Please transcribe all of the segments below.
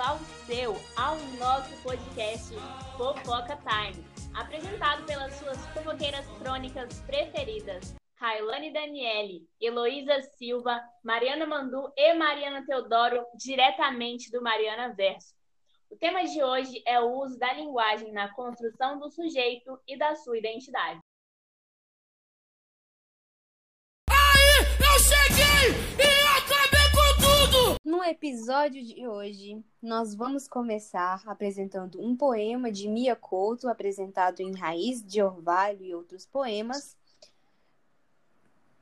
ao seu, ao nosso podcast Fofoca Time, apresentado pelas suas fofoqueiras crônicas preferidas, Railane Daniele, Heloísa Silva, Mariana Mandu e Mariana Teodoro, diretamente do Mariana Verso. O tema de hoje é o uso da linguagem na construção do sujeito e da sua identidade. No episódio de hoje, nós vamos começar apresentando um poema de Mia Couto, apresentado em Raiz de Orvalho e outros poemas,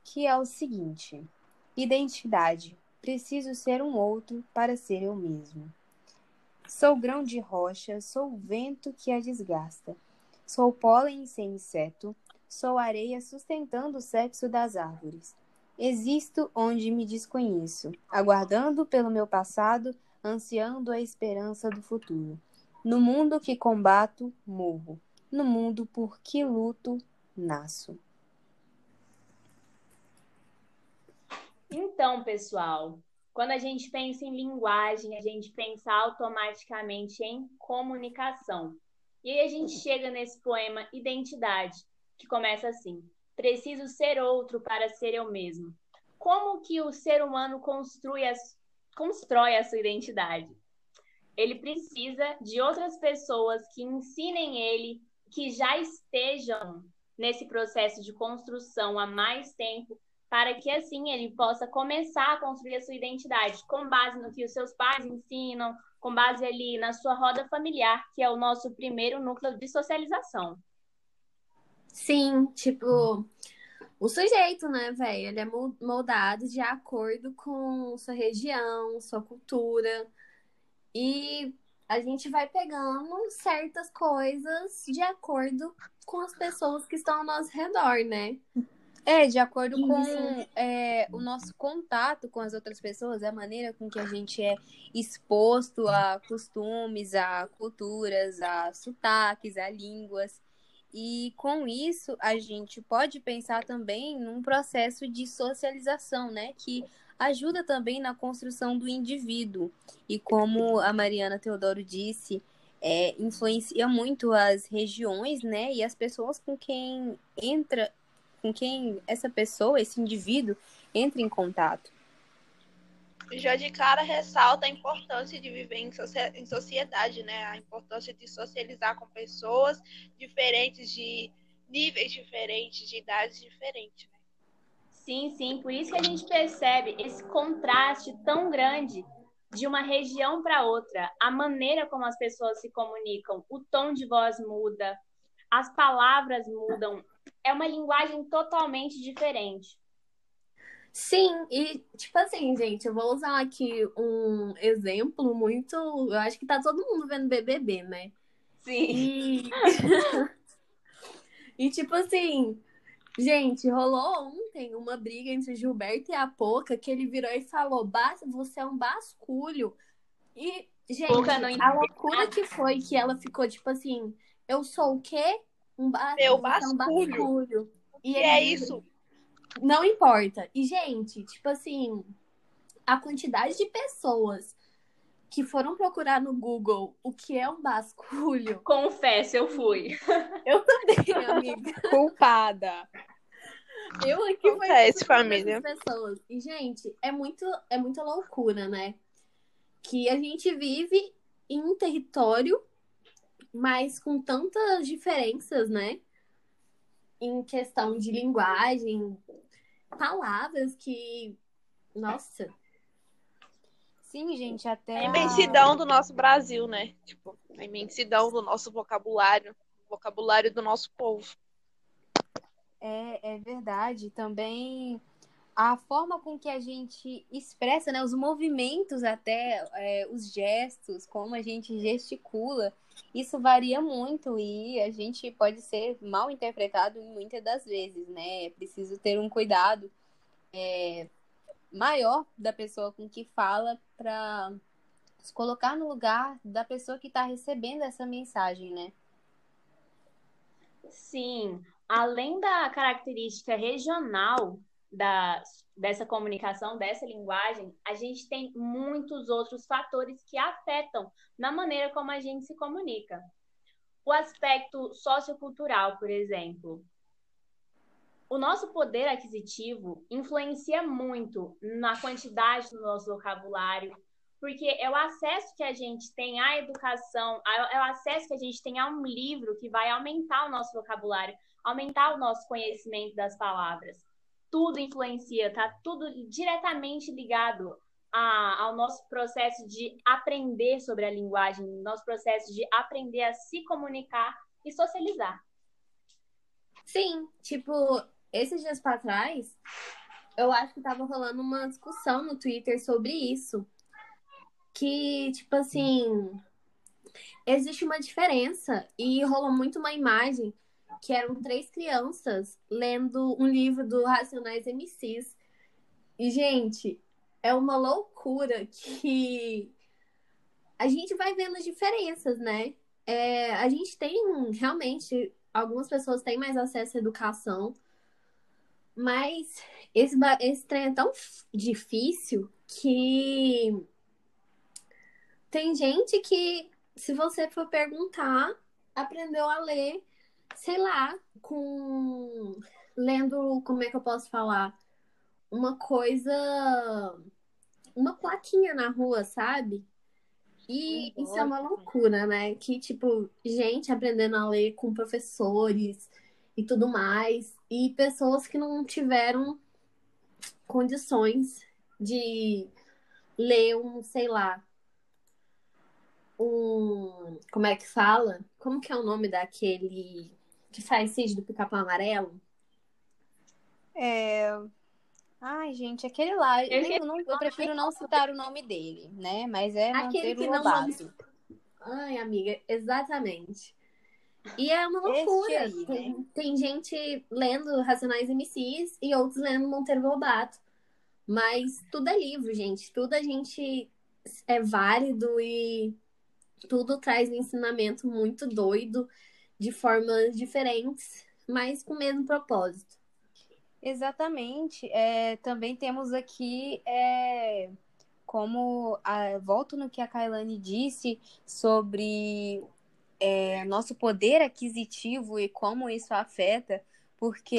que é o seguinte: Identidade. Preciso ser um outro para ser eu mesmo. Sou grão de rocha, sou vento que a desgasta. Sou pólen sem inseto, sou areia sustentando o sexo das árvores. Existo onde me desconheço, aguardando pelo meu passado, ansiando a esperança do futuro. No mundo que combato, morro. No mundo por que luto, nasço. Então, pessoal, quando a gente pensa em linguagem, a gente pensa automaticamente em comunicação. E aí a gente chega nesse poema Identidade, que começa assim: Preciso ser outro para ser eu mesmo. Como que o ser humano construi a, constrói a sua identidade? Ele precisa de outras pessoas que ensinem ele, que já estejam nesse processo de construção há mais tempo, para que assim ele possa começar a construir a sua identidade com base no que os seus pais ensinam, com base ali na sua roda familiar, que é o nosso primeiro núcleo de socialização. Sim, tipo, o sujeito, né, velho? Ele é moldado de acordo com sua região, sua cultura. E a gente vai pegando certas coisas de acordo com as pessoas que estão ao nosso redor, né? É, de acordo com é, o nosso contato com as outras pessoas, a maneira com que a gente é exposto a costumes, a culturas, a sotaques, a línguas. E com isso, a gente pode pensar também num processo de socialização, né? Que ajuda também na construção do indivíduo. E como a Mariana Teodoro disse, é, influencia muito as regiões, né? E as pessoas com quem entra com quem essa pessoa, esse indivíduo, entra em contato. Já de cara ressalta a importância de viver em sociedade, né? A importância de socializar com pessoas diferentes, de níveis diferentes, de idades diferentes. Né? Sim, sim. Por isso que a gente percebe esse contraste tão grande de uma região para outra, a maneira como as pessoas se comunicam, o tom de voz muda, as palavras mudam, é uma linguagem totalmente diferente. Sim, e tipo assim, gente, eu vou usar aqui um exemplo muito. Eu acho que tá todo mundo vendo BBB, né? Sim. E, e tipo assim, gente, rolou ontem uma briga entre o Gilberto e a Poca que ele virou e falou: você é um basculho. E, gente, a loucura que foi que ela ficou tipo assim: eu sou o quê? Um ba... Meu basculho. Um basculho. E é isso? Não importa. E, gente, tipo assim, a quantidade de pessoas que foram procurar no Google o que é um basculho. Confesso, eu fui. Eu também, amiga. Culpada. Eu aqui Confesso, família. pessoas. E, gente, é muito, é muita loucura, né? Que a gente vive em um território mas com tantas diferenças, né? Em questão de linguagem, palavras que. Nossa. Sim, gente, até. A imensidão do nosso Brasil, né? Tipo, a imensidão do nosso vocabulário, vocabulário do nosso povo. É, é verdade. Também a forma com que a gente expressa, né, os movimentos até, é, os gestos, como a gente gesticula, isso varia muito e a gente pode ser mal interpretado muitas das vezes, né? É preciso ter um cuidado é, maior da pessoa com que fala para se colocar no lugar da pessoa que está recebendo essa mensagem, né? Sim, além da característica regional da, dessa comunicação, dessa linguagem, a gente tem muitos outros fatores que afetam na maneira como a gente se comunica. O aspecto sociocultural, por exemplo. O nosso poder aquisitivo influencia muito na quantidade do nosso vocabulário, porque é o acesso que a gente tem à educação, é o acesso que a gente tem a um livro que vai aumentar o nosso vocabulário, aumentar o nosso conhecimento das palavras. Tudo influencia, tá tudo diretamente ligado a, ao nosso processo de aprender sobre a linguagem, nosso processo de aprender a se comunicar e socializar. Sim, tipo, esses dias para trás, eu acho que tava rolando uma discussão no Twitter sobre isso que, tipo assim, existe uma diferença e rolou muito uma imagem que eram três crianças lendo um livro do Racionais MCs. E, gente, é uma loucura que a gente vai vendo as diferenças, né? É, a gente tem realmente algumas pessoas têm mais acesso à educação, mas esse, esse trem é tão difícil que tem gente que, se você for perguntar, aprendeu a ler, sei lá, com. lendo, como é que eu posso falar? Uma coisa. Uma plaquinha na rua, sabe? E Nossa. isso é uma loucura, né? Que, tipo, gente aprendendo a ler com professores e tudo mais. E pessoas que não tiveram condições de ler um, sei lá, um. Como é que fala? Como que é o nome daquele que faz sítio do pica-pau amarelo? É. Ai, gente, aquele lá. Eu, não, eu prefiro não citar o nome dele, né? Mas é aquele que não. Ai, amiga, exatamente. E é uma loucura. Aí, né? tem, tem, gente lendo Racionais MCs e outros lendo Monteiro Lobato. Mas tudo é livro, gente. Tudo a gente é válido e tudo traz um ensinamento muito doido, de formas diferentes, mas com o mesmo propósito. Exatamente. É, também temos aqui, é, como a, volto no que a Kailane disse sobre é, nosso poder aquisitivo e como isso afeta, porque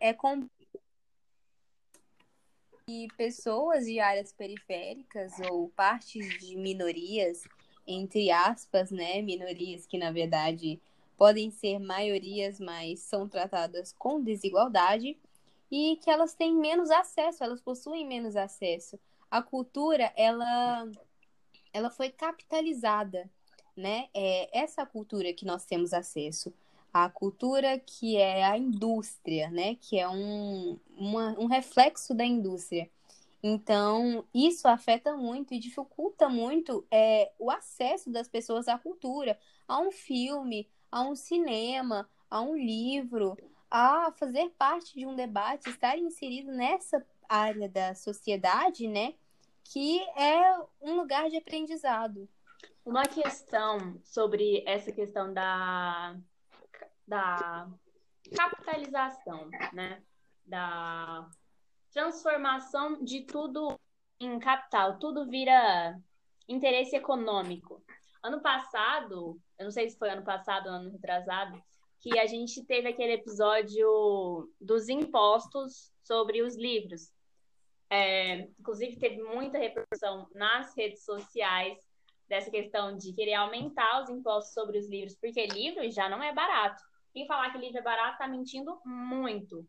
é com e pessoas de áreas periféricas ou partes de minorias entre aspas, né, minorias que na verdade podem ser maiorias, mas são tratadas com desigualdade e que elas têm menos acesso, elas possuem menos acesso. A cultura, ela ela foi capitalizada, né? É essa cultura que nós temos acesso. A cultura que é a indústria, né? Que é um, uma, um reflexo da indústria. Então, isso afeta muito e dificulta muito é, o acesso das pessoas à cultura, a um filme, a um cinema, a um livro, a fazer parte de um debate, estar inserido nessa área da sociedade, né? Que é um lugar de aprendizado. Uma questão sobre essa questão da, da capitalização, né? Da transformação de tudo em capital, tudo vira interesse econômico. Ano passado, eu não sei se foi ano passado ou ano retrasado, que a gente teve aquele episódio dos impostos sobre os livros. É, inclusive, teve muita repercussão nas redes sociais dessa questão de querer aumentar os impostos sobre os livros, porque livro já não é barato. Quem falar que livro é barato está mentindo muito.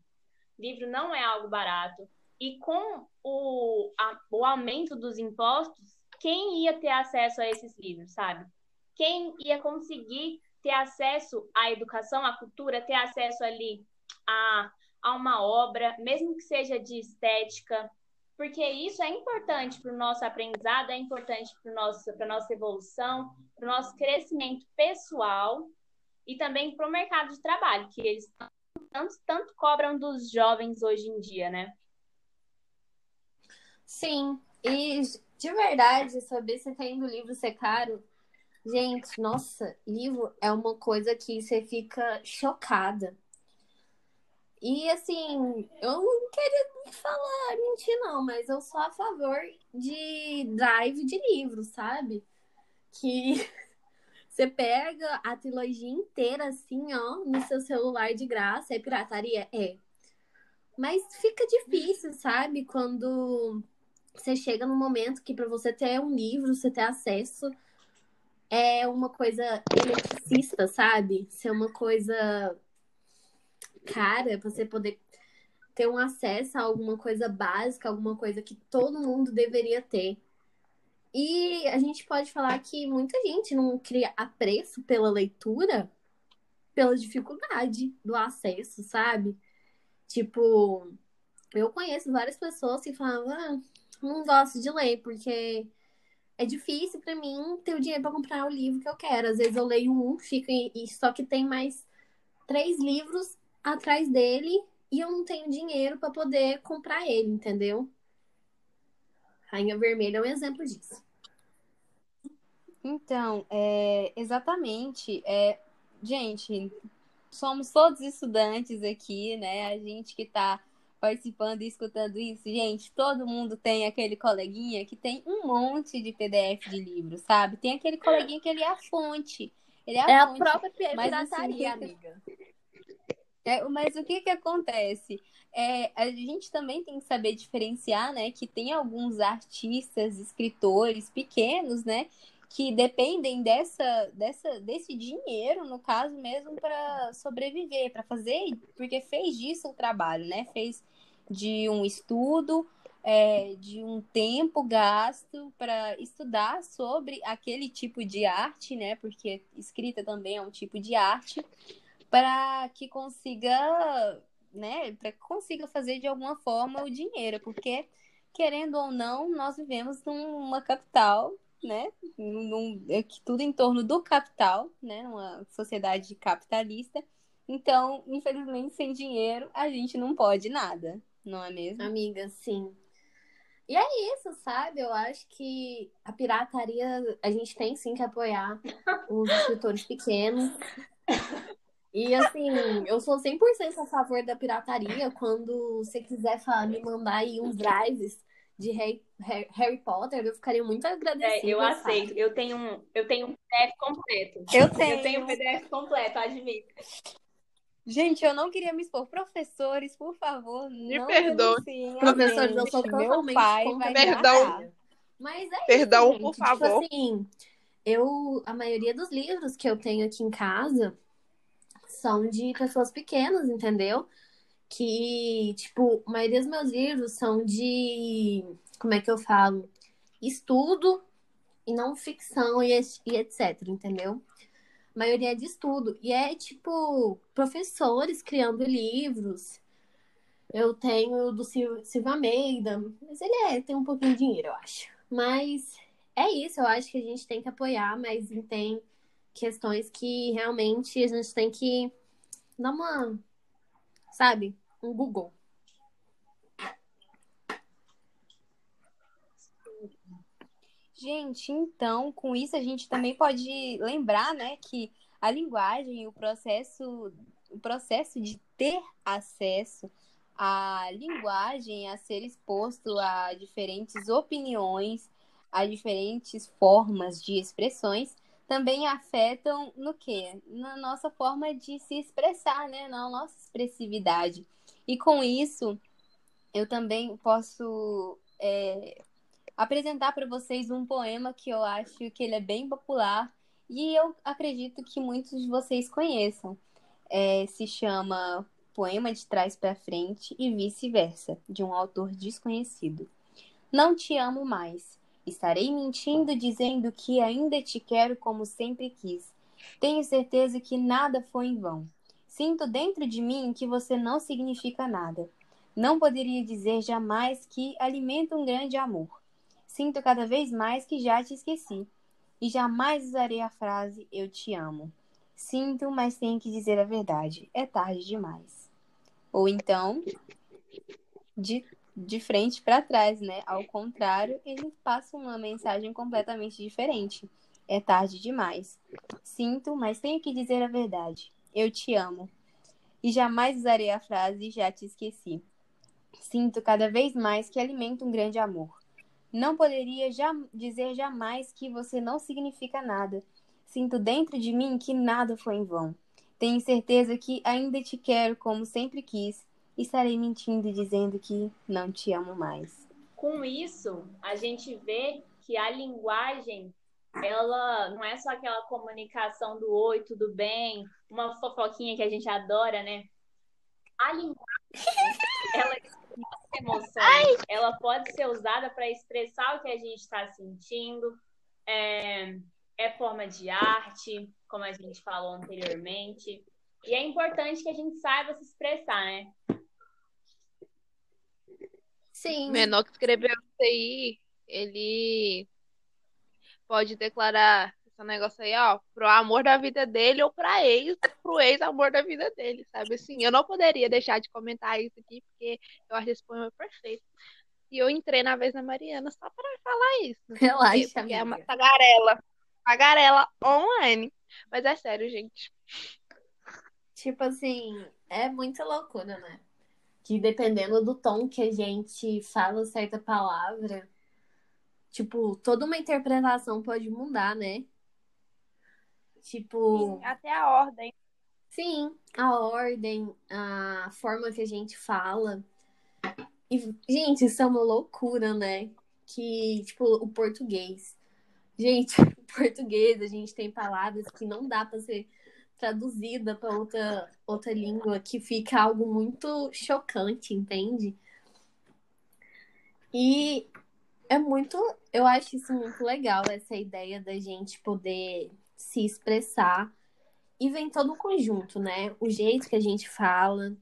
Livro não é algo barato. E com o, a, o aumento dos impostos, quem ia ter acesso a esses livros, sabe? Quem ia conseguir ter acesso à educação, à cultura, ter acesso ali a, a uma obra, mesmo que seja de estética, porque isso é importante para o nosso aprendizado, é importante para a nossa evolução, para o nosso crescimento pessoal e também para o mercado de trabalho, que eles tanto, tanto cobram dos jovens hoje em dia, né? Sim, e de verdade, saber se tem do livro ser caro, gente, nossa, livro é uma coisa que você fica chocada. E assim, eu não queria falar mentir, não, mas eu sou a favor de drive de livros, sabe? Que você pega a trilogia inteira assim, ó, no seu celular de graça. É pirataria? É. Mas fica difícil, sabe? Quando você chega num momento que para você ter um livro, você ter acesso, é uma coisa eletricista, sabe? Ser uma coisa cara, você poder ter um acesso a alguma coisa básica, alguma coisa que todo mundo deveria ter. E a gente pode falar que muita gente não cria apreço pela leitura pela dificuldade do acesso, sabe? Tipo, eu conheço várias pessoas que falam, ah, não gosto de ler, porque é difícil para mim ter o dinheiro para comprar o livro que eu quero. Às vezes eu leio um, fico e só que tem mais três livros atrás dele e eu não tenho dinheiro para poder comprar ele, entendeu? Rainha Vermelha é um exemplo disso. Então, é, exatamente. É, gente, somos todos estudantes aqui, né? A gente que está participando e escutando isso, gente, todo mundo tem aquele coleguinha que tem um monte de PDF de livro, sabe? Tem aquele coleguinha que ele é a fonte. Ele é a, é fonte, a própria pirataria, assim, amiga. É, mas o que que acontece? É, a gente também tem que saber diferenciar, né? Que tem alguns artistas, escritores pequenos, né? Que dependem dessa, dessa, desse dinheiro, no caso mesmo, para sobreviver, para fazer, porque fez disso o trabalho, né? Fez de um estudo, é, de um tempo gasto para estudar sobre aquele tipo de arte, né? Porque escrita também é um tipo de arte para que consiga, né, para que consiga fazer de alguma forma o dinheiro, porque querendo ou não, nós vivemos numa capital, né, num, é tudo em torno do capital, né, numa sociedade capitalista. Então, infelizmente, sem dinheiro, a gente não pode nada, não é mesmo? Amiga, sim. E é isso, sabe? Eu acho que a pirataria, a gente tem sim que apoiar os escritores pequenos. E assim, eu sou 100% a favor da pirataria. Quando você quiser falar, me mandar aí uns drives de Harry, Harry Potter, eu ficaria muito agradecida. É, eu aceito. Eu tenho um, eu tenho um PDF completo. Eu tenho. Eu tenho um PDF completo, admito. Gente, eu não queria me expor. Professores, por favor, Me não perdoe. denunciem a Professores, eu sou Meu totalmente pai vai Perdão. Mas é Perdão, isso, por gente. favor. Tipo assim, eu, a maioria dos livros que eu tenho aqui em casa são de pessoas pequenas, entendeu? Que, tipo, a maioria dos meus livros são de, como é que eu falo? Estudo e não ficção e, e etc, entendeu? A maioria é de estudo. E é, tipo, professores criando livros. Eu tenho do Sil- Silva Almeida, mas ele é, tem um pouquinho de dinheiro, eu acho. Mas é isso, eu acho que a gente tem que apoiar, mas tem questões que realmente a gente tem que dar uma, sabe, um Google. Gente, então, com isso a gente também pode lembrar, né, que a linguagem, o processo, o processo de ter acesso à linguagem, a ser exposto a diferentes opiniões, a diferentes formas de expressões, também afetam no quê? Na nossa forma de se expressar, né, na nossa expressividade. E com isso, eu também posso é, apresentar para vocês um poema que eu acho que ele é bem popular e eu acredito que muitos de vocês conheçam. É, se chama Poema de Trás para Frente e Vice-Versa, de um autor desconhecido. Não te amo mais. Estarei mentindo dizendo que ainda te quero como sempre quis. Tenho certeza que nada foi em vão. Sinto dentro de mim que você não significa nada. Não poderia dizer jamais que alimenta um grande amor. Sinto cada vez mais que já te esqueci. E jamais usarei a frase eu te amo. Sinto, mas tenho que dizer a verdade. É tarde demais. Ou então, de, de frente para trás, né? Ao contrário, ele passa uma mensagem completamente diferente. É tarde demais. Sinto, mas tenho que dizer a verdade. Eu te amo. E jamais usarei a frase já te esqueci. Sinto cada vez mais que alimento um grande amor. Não poderia já dizer jamais que você não significa nada. Sinto dentro de mim que nada foi em vão. Tenho certeza que ainda te quero como sempre quis. Estarei mentindo dizendo que não te amo mais. Com isso, a gente vê que a linguagem ela não é só aquela comunicação do oi, tudo bem, uma fofoquinha que a gente adora, né? A linguagem, ela expressa emoções, ela pode ser usada para expressar o que a gente está sentindo, é, é forma de arte, como a gente falou anteriormente, e é importante que a gente saiba se expressar, né? Sim. O menor que escreveu isso aí, ele pode declarar esse negócio aí, ó, pro amor da vida dele ou pra ex, pro ex-amor da vida dele, sabe? Assim, eu não poderia deixar de comentar isso aqui, porque eu acho esse poema perfeito. E eu entrei na vez da Mariana só para falar isso. Relaxa, porque, porque é uma amiga. tagarela. Tagarela online. Mas é sério, gente. Tipo assim, é muita loucura, né? Que dependendo do tom que a gente fala certa palavra, tipo, toda uma interpretação pode mudar, né? Tipo, Até a ordem. sim, a ordem, a forma que a gente fala. E, gente, isso é uma loucura, né? Que, tipo, o português. Gente, o português, a gente tem palavras que não dá pra ser traduzida para outra, outra língua, que fica algo muito chocante, entende? E é muito, eu acho isso muito legal, essa ideia da gente poder se expressar. E vem todo o conjunto, né? O jeito que a gente fala,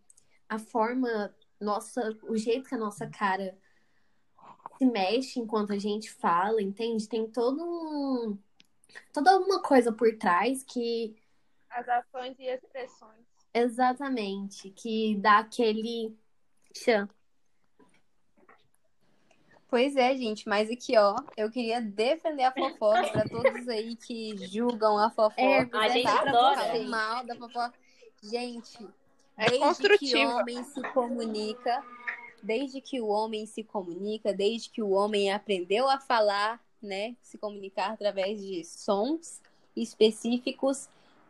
a forma, nossa, o jeito que a nossa cara se mexe enquanto a gente fala, entende? Tem todo um, toda uma coisa por trás que As ações e expressões. Exatamente, que dá aquele tchan. Pois é, gente, mas aqui, ó, eu queria defender a fofoca para todos aí que julgam a fofoca. É, A gente pra adora. mal da fofoca. Gente, É desde que o homem se comunica, desde que o homem se comunica, desde que o homem aprendeu a falar, né, se comunicar através de sons específicos,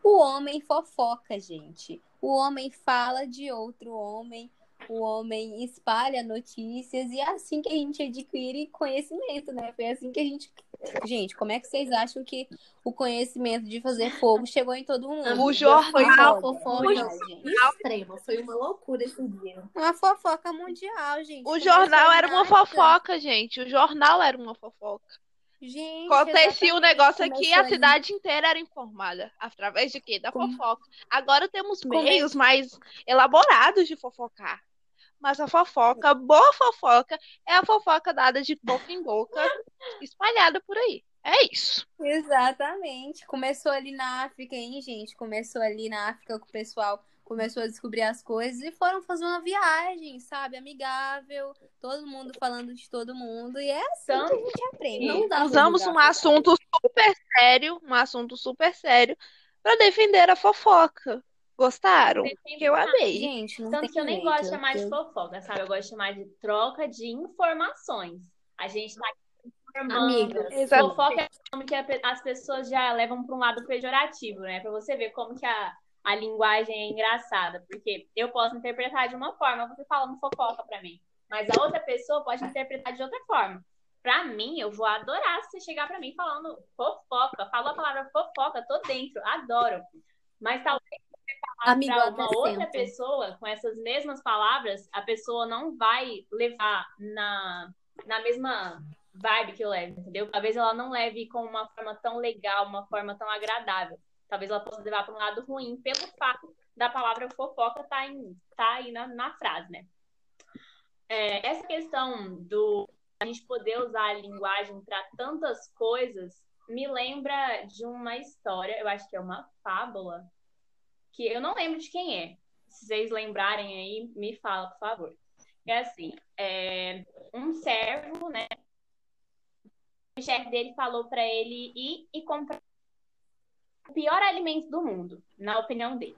o homem fofoca, gente. O homem fala de outro homem, o homem espalha notícias e é assim que a gente adquire conhecimento, né? Foi assim que a gente. Gente, como é que vocês acham que o conhecimento de fazer fogo chegou em todo mundo? O jornal, Foi uma Fofoca gente. extrema, foi uma loucura esse dia. Uma fofoca mundial, gente. O jornal era uma fofoca, gente. O jornal era uma fofoca. Gente, Acontecia o exatamente, negócio aqui, a cidade inteira era informada. Através de quê? Da Como- fofoca. Agora temos Como- meios mais elaborados de fofocar. Mas a fofoca, boa fofoca, é a fofoca dada de boca em boca, espalhada por aí. É isso. Exatamente. Começou ali na África, hein, gente? Começou ali na África com o pessoal começou a descobrir as coisas e foram fazer uma viagem, sabe? Amigável, todo mundo falando de todo mundo. E é assim que a gente aprende. Não Usamos um fofoca. assunto super sério, um assunto super sério, para defender a fofoca. Gostaram? Que eu amei. Gente, não Tanto tem que eu nem jeito. gosto de chamar de fofoca, sabe? Eu gosto de chamar de troca de informações. A gente tá. Amiga, Exato. Fofoca é nome que as pessoas já levam para um lado pejorativo, né? Pra você ver como que a, a linguagem é engraçada. Porque eu posso interpretar de uma forma, você falando fofoca pra mim. Mas a outra pessoa pode interpretar de outra forma. Pra mim, eu vou adorar se você chegar pra mim falando fofoca. Falou a palavra fofoca, tô dentro, adoro. Mas talvez Amigo, para eu uma outra pessoa, com essas mesmas palavras, a pessoa não vai levar na, na mesma vibe que eu levo, entendeu? Talvez ela não leve com uma forma tão legal, uma forma tão agradável. Talvez ela possa levar para um lado ruim, pelo fato da palavra fofoca estar tá tá aí na, na frase, né? É, essa questão do a gente poder usar a linguagem para tantas coisas me lembra de uma história, eu acho que é uma fábula, que eu não lembro de quem é. Se vocês lembrarem aí, me fala, por favor. É assim, é, um servo, né? O chefe dele falou para ele ir e comprar o pior alimento do mundo, na opinião dele.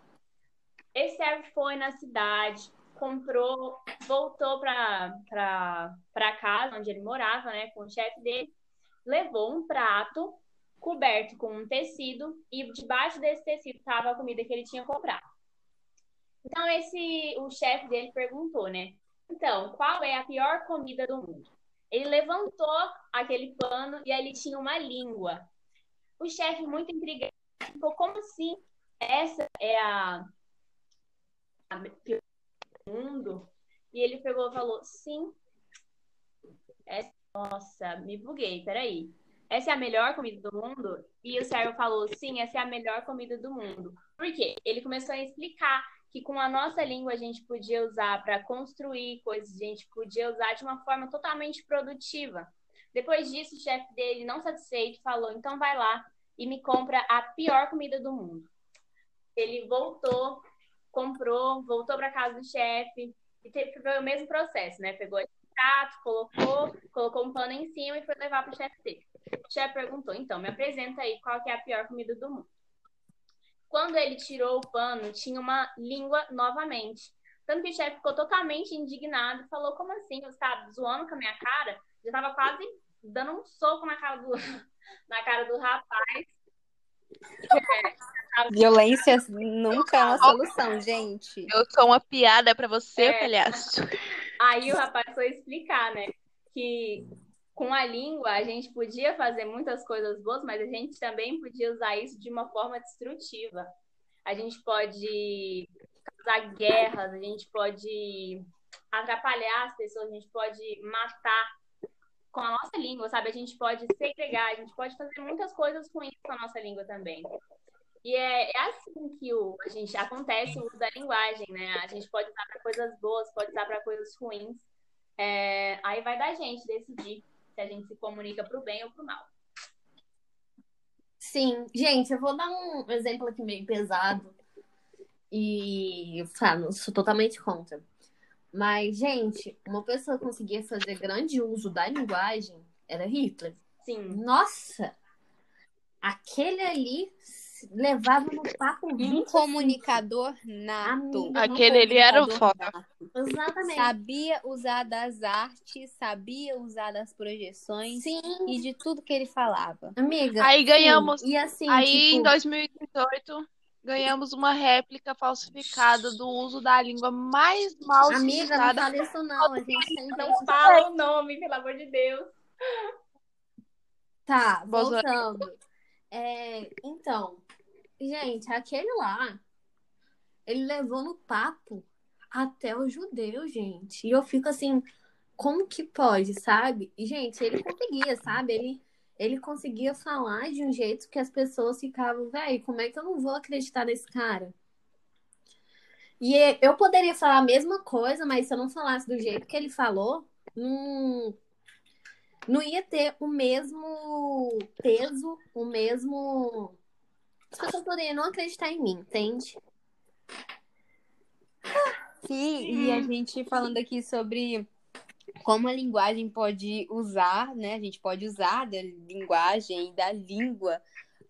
Esse servo foi na cidade, comprou, voltou para casa onde ele morava, né, com o chefe dele, levou um prato coberto com um tecido e debaixo desse tecido estava a comida que ele tinha comprado. Então esse o chefe dele perguntou, né? Então, qual é a pior comida do mundo? Ele levantou aquele pano e ali tinha uma língua. O chefe muito intrigado ficou como assim? Essa é a, a mundo? E ele pegou e falou: "Sim. Essa... Nossa, me buguei, peraí essa é a melhor comida do mundo? E o servo falou, sim, essa é a melhor comida do mundo. Por quê? Ele começou a explicar que com a nossa língua a gente podia usar para construir coisas, a gente podia usar de uma forma totalmente produtiva. Depois disso, o chefe dele, não satisfeito, falou: então vai lá e me compra a pior comida do mundo. Ele voltou, comprou, voltou para casa do chefe e teve o mesmo processo, né? Pegou esse prato, colocou, colocou um pano em cima e foi levar para o chefe dele. O chefe perguntou: então, me apresenta aí qual que é a pior comida do mundo. Quando ele tirou o pano, tinha uma língua novamente. Tanto que o chefe ficou totalmente indignado falou: Como assim? Você está zoando com a minha cara? Já estava quase dando um soco na cara do, na cara do rapaz. É, Violência nunca é uma solução, gente. Eu sou uma piada para você, é. palhaço. Aí o rapaz foi explicar, né? Que com a língua a gente podia fazer muitas coisas boas, mas a gente também podia usar isso de uma forma destrutiva. A gente pode causar guerras, a gente pode atrapalhar as pessoas, a gente pode matar com a nossa língua, sabe? A gente pode segregar, a gente pode fazer muitas coisas ruins com a nossa língua também. E é, é assim que o, a gente acontece o uso da linguagem, né? A gente pode usar para coisas boas, pode usar para coisas ruins. É, aí vai da gente decidir se a gente se comunica para o bem ou para o mal. Sim, gente, eu vou dar um exemplo aqui meio pesado e falo, sou totalmente contra. Mas, gente, uma pessoa que conseguia fazer grande uso da linguagem era Hitler. Sim. Nossa! Aquele ali levava no papo um comunicador nato. Amiga, Aquele ele era o foda. Exatamente. Sabia usar das artes, sabia usar das projeções sim. e de tudo que ele falava. Amiga. Aí ganhamos. E assim, aí tipo... em 2018 ganhamos uma réplica falsificada do uso da língua mais mal Amiga, não fala isso não. A gente não fala o nome, pelo amor de Deus. Tá, voltando. É, então, gente, aquele lá, ele levou no papo até o judeu, gente. E eu fico assim, como que pode, sabe? E, gente, ele conseguia, sabe? Ele, ele conseguia falar de um jeito que as pessoas ficavam, velho, como é que eu não vou acreditar nesse cara? E eu poderia falar a mesma coisa, mas se eu não falasse do jeito que ele falou, não, não ia ter o mesmo peso, o mesmo. As pessoas poderiam não acreditar em mim, entende? Sim, e a gente falando aqui sobre como a linguagem pode usar, né? A gente pode usar da linguagem e da língua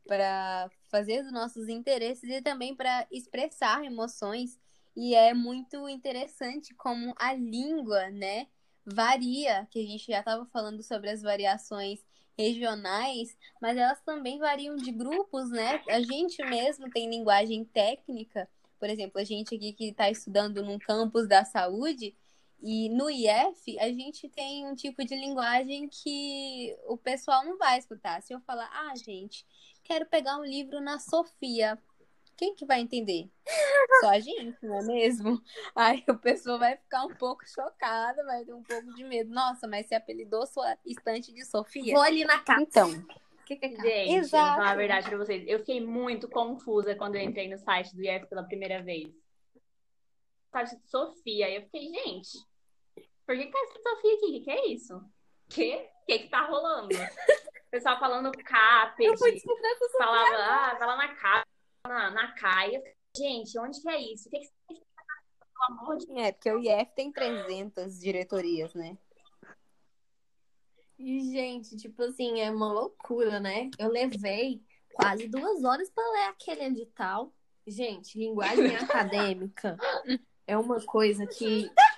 para fazer os nossos interesses e também para expressar emoções. E é muito interessante como a língua, né? varia, que a gente já estava falando sobre as variações regionais, mas elas também variam de grupos, né? A gente mesmo tem linguagem técnica, por exemplo, a gente aqui que está estudando num campus da saúde, e no IF, a gente tem um tipo de linguagem que o pessoal não vai escutar. Se eu falar, ah, gente, quero pegar um livro na Sofia, quem que vai entender? Só a gente, não é mesmo? Aí a pessoa vai ficar um pouco chocada, vai ter um pouco de medo. Nossa, mas você apelidou sua estante de Sofia? Vou ali na casa. Então. Que que é gente, Exato. vou falar a verdade pra vocês. Eu fiquei muito confusa quando eu entrei no site do IF pela primeira vez. Site de Sofia. Eu fiquei, gente, por que, que tá escrito Sofia aqui? O que, que é isso? O que? O que, que tá rolando? O pessoal falando capet. Falava, ah, fala na capa na, na CAIA. Gente, onde que é isso? O que, que você pelo amor de É, porque o IF tem 300 diretorias, né? E, gente, tipo assim, é uma loucura, né? Eu levei quase duas horas para ler aquele edital. Gente, linguagem acadêmica é uma coisa que,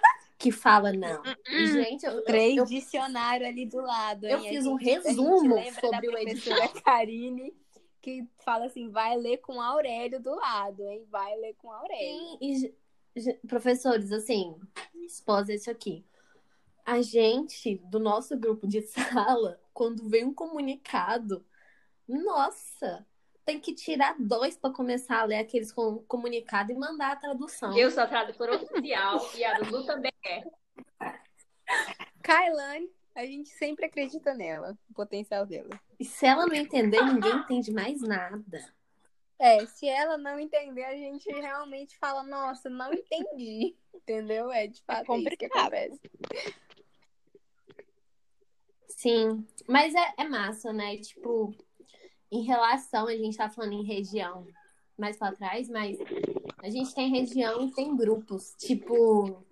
que fala não. E, gente, eu, Três eu, dicionários ali do lado. eu hein? Fiz um gente- resumo sobre da o professora Karine, que fala assim, vai ler com Aurélio do lado, hein? Vai ler com Aurélio. Sim, e, professores, assim, exposa isso aqui. A gente, do nosso grupo de sala, quando vem um comunicado, nossa, tem que tirar dois para começar a ler aqueles com, comunicado e mandar a tradução. Eu sou a tradutora oficial e a Dudu também é. Kailane, a gente sempre acredita nela, no potencial dela. E se ela não entender, ninguém entende mais nada. É, se ela não entender, a gente realmente fala, nossa, não entendi. Entendeu? É de fato é isso que complicado. acontece. Sim, mas é, é massa, né? Tipo, em relação, a gente tá falando em região mais pra trás, mas a gente tem região e tem grupos. Tipo,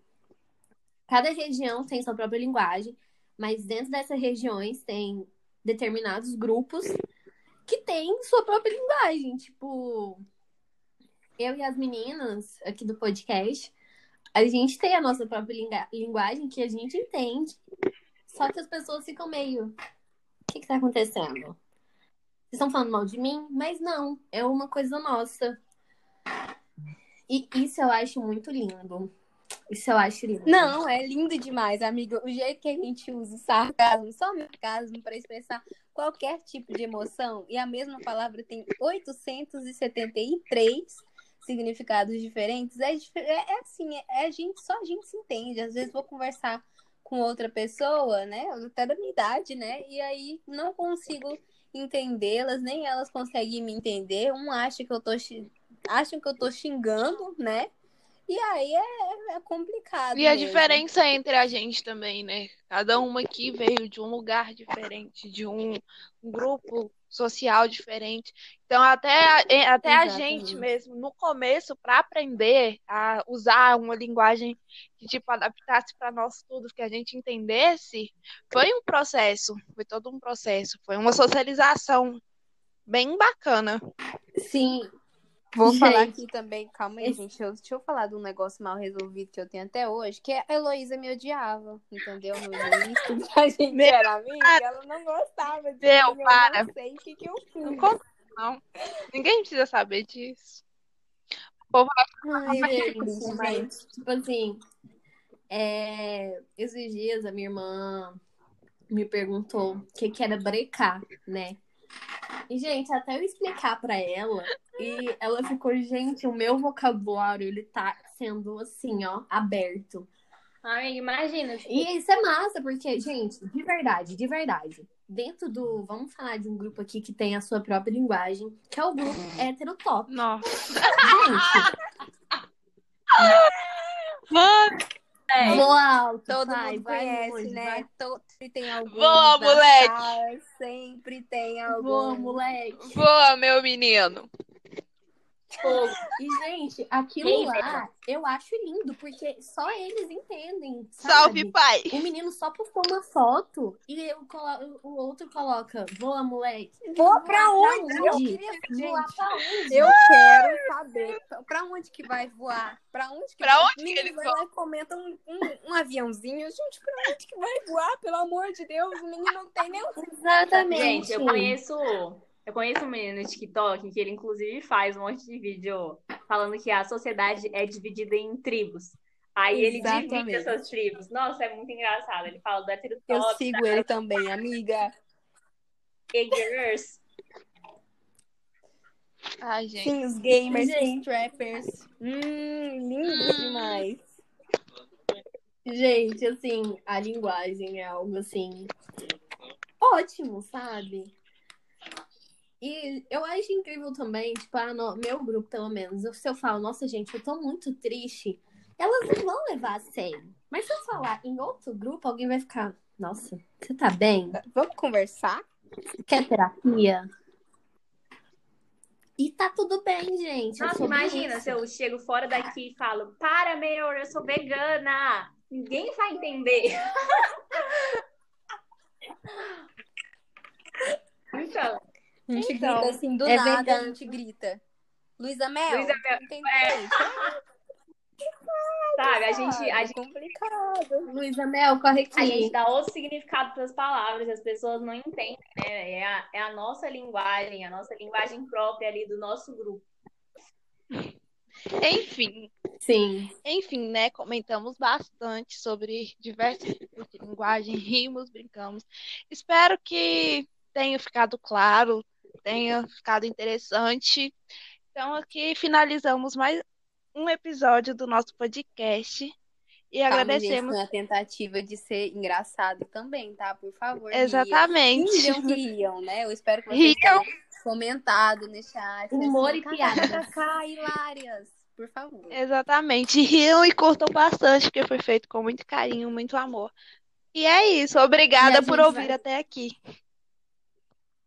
cada região tem sua própria linguagem, mas dentro dessas regiões tem determinados grupos que têm sua própria linguagem. Tipo, eu e as meninas aqui do podcast, a gente tem a nossa própria linguagem que a gente entende. Só que as pessoas ficam meio. O que, que tá acontecendo? Estão falando mal de mim? Mas não, é uma coisa nossa. E isso eu acho muito lindo. Isso eu acho lindo. Não, é lindo demais, amiga. O jeito que a gente usa o sarcasmo, só sarcasmo para expressar qualquer tipo de emoção, e a mesma palavra tem 873 significados diferentes, é, é, é assim, é, é a gente, só a gente se entende. Às vezes vou conversar com outra pessoa, né, até da minha idade, né, e aí não consigo entendê-las, nem elas conseguem me entender. Um acha que eu tô acham que eu tô xingando, né? E aí é, é complicado. E a mesmo. diferença entre a gente também, né? Cada uma aqui veio de um lugar diferente, de um grupo social diferente. Então, até a, até a gente mesmo, no começo, para aprender a usar uma linguagem que, tipo, adaptasse para nós tudo, que a gente entendesse, foi um processo, foi todo um processo, foi uma socialização bem bacana. Sim, Vou falar Gente, aqui também, calma aí, esse- gente. Eu, deixa eu falar de um negócio mal resolvido que eu tenho até hoje, que a Heloísa me odiava, entendeu? No início, a gente Meu era amiga, ela não gostava de Meu, mim, eu para. não sei o que, que eu fiz. Não conta, não. Ninguém precisa saber disso. O povo Ai, Gente, mas, tipo assim, é, esses dias a minha irmã me perguntou o que, que era brecar, né? E, gente, até eu explicar pra ela, e ela ficou, gente, o meu vocabulário, ele tá sendo assim, ó, aberto. Amiga, imagina. E isso é massa, porque, gente, de verdade, de verdade. Dentro do. Vamos falar de um grupo aqui que tem a sua própria linguagem, que é o grupo heterotop. Nossa. Gente, Mano, É. voa alto, Todo vai, mundo vai conhece, longe, né? vai. Tem algum. Voa, moleque! Sempre tem algum. Voa, moleque. voa, meu menino. Fogo. E, gente, aquilo Quem lá eu acho lindo, porque só eles entendem. Salve, sabe? pai. O menino só postou uma foto e eu colo- o outro coloca, voa, moleque. Voa pra Voar onde? pra Eu onde? queria, Voar pra onde? Eu quero saber pra onde que vai voar? Pra onde que Pra vai? onde que ele vai lá e comenta um, um, um aviãozinho. Gente, pra onde que vai voar? Pelo amor de Deus, o menino não tem nem um Exatamente. Gente, eu conheço, eu conheço um menino no TikTok que ele inclusive faz um monte de vídeo falando que a sociedade é dividida em tribos. Aí ele divide Exatamente. essas tribos. Nossa, é muito engraçado. Ele fala do heterotop, Eu sigo ele também, amiga. gay girls. Ai, gente. Sim, os gamers, Gente. os trappers. Hum, lindo demais. Gente, assim, a linguagem é algo assim ótimo, sabe? E eu acho incrível também, tipo, a no- meu grupo, pelo menos, se eu falo, nossa, gente, eu tô muito triste, elas não vão levar a sério. Mas se eu falar em outro grupo, alguém vai ficar, nossa, você tá bem? Vamos conversar? Quer terapia? E tá tudo bem, gente. é Nossa, imagina isso. se eu chego fora daqui e falo: Para, meu, eu sou vegana. Ninguém vai entender. então, A gente Então, grita assim, do é nada a vegano. gente grita. Luísa Mel, Luísa Mel, entendeu? Sabe? A gente, a É gente, complicado. Luísa Mel, corre a gente aqui. dá outro significado para as palavras, as pessoas não entendem, né? É a, é a nossa linguagem, a nossa linguagem própria ali do nosso grupo. Enfim, Sim. enfim, né? Comentamos bastante sobre diversos tipos de linguagem, rimos, brincamos. Espero que tenha ficado claro, tenha ficado interessante. Então, aqui finalizamos mais um episódio do nosso podcast e Calma, agradecemos. gente, na tentativa de ser engraçado também, tá? Por favor, riam. Exatamente. Que riam, né? Eu espero que vocês Riam. tenham comentado no chat. Humor assim, e piadas. KKK, hilárias. Por favor. Exatamente. Riam e curtam bastante, porque foi feito com muito carinho, muito amor. E é isso. E Obrigada a por ouvir vai- até aqui.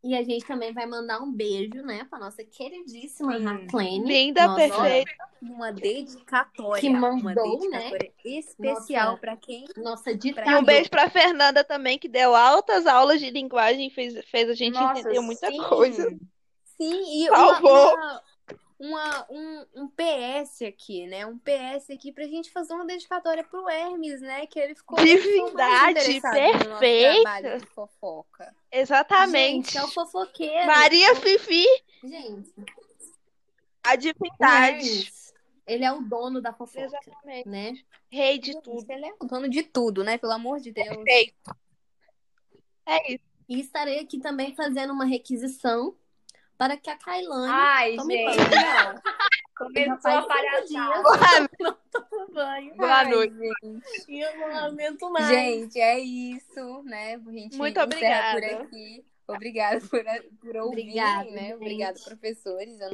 E a gente também vai mandar um beijo, né, pra nossa queridíssima Sim. Raklene. Linda, nossa- perfeita. Uma dedicatória. Que uma mandou, dedicatória especial Nossa. para quem Nossa E ditadora. um beijo pra Fernanda também, que deu altas aulas de linguagem e fez, fez a gente Nossa, entender muita sim. coisa. Sim, e Salvou. uma, uma- um, um PS aqui, né? Um PS aqui pra gente fazer uma dedicatória pro Hermes, né? Que ele ficou Divindade, no perfeita. de fofoca. Exatamente. Gente, é o fofoqueiro. Maria Fifi, Gente, a divindade. Hermes, ele é o dono da fofoca, Exatamente. né? Rei de tudo. Ele é o dono de tudo, né? Pelo amor de Deus. Perfeito. É isso. E estarei aqui também fazendo uma requisição para que a Kailane Ai, tome gente, banho. não. Começou a palhaçada. não tomo banho. Boa Ai, noite. gente. E eu não aguento mais. Gente, é isso, né? A gente Muito encerra por obrigada. aqui. Obrigada por, por ouvirem, Obrigada, né? gente. Obrigada, professores. Eu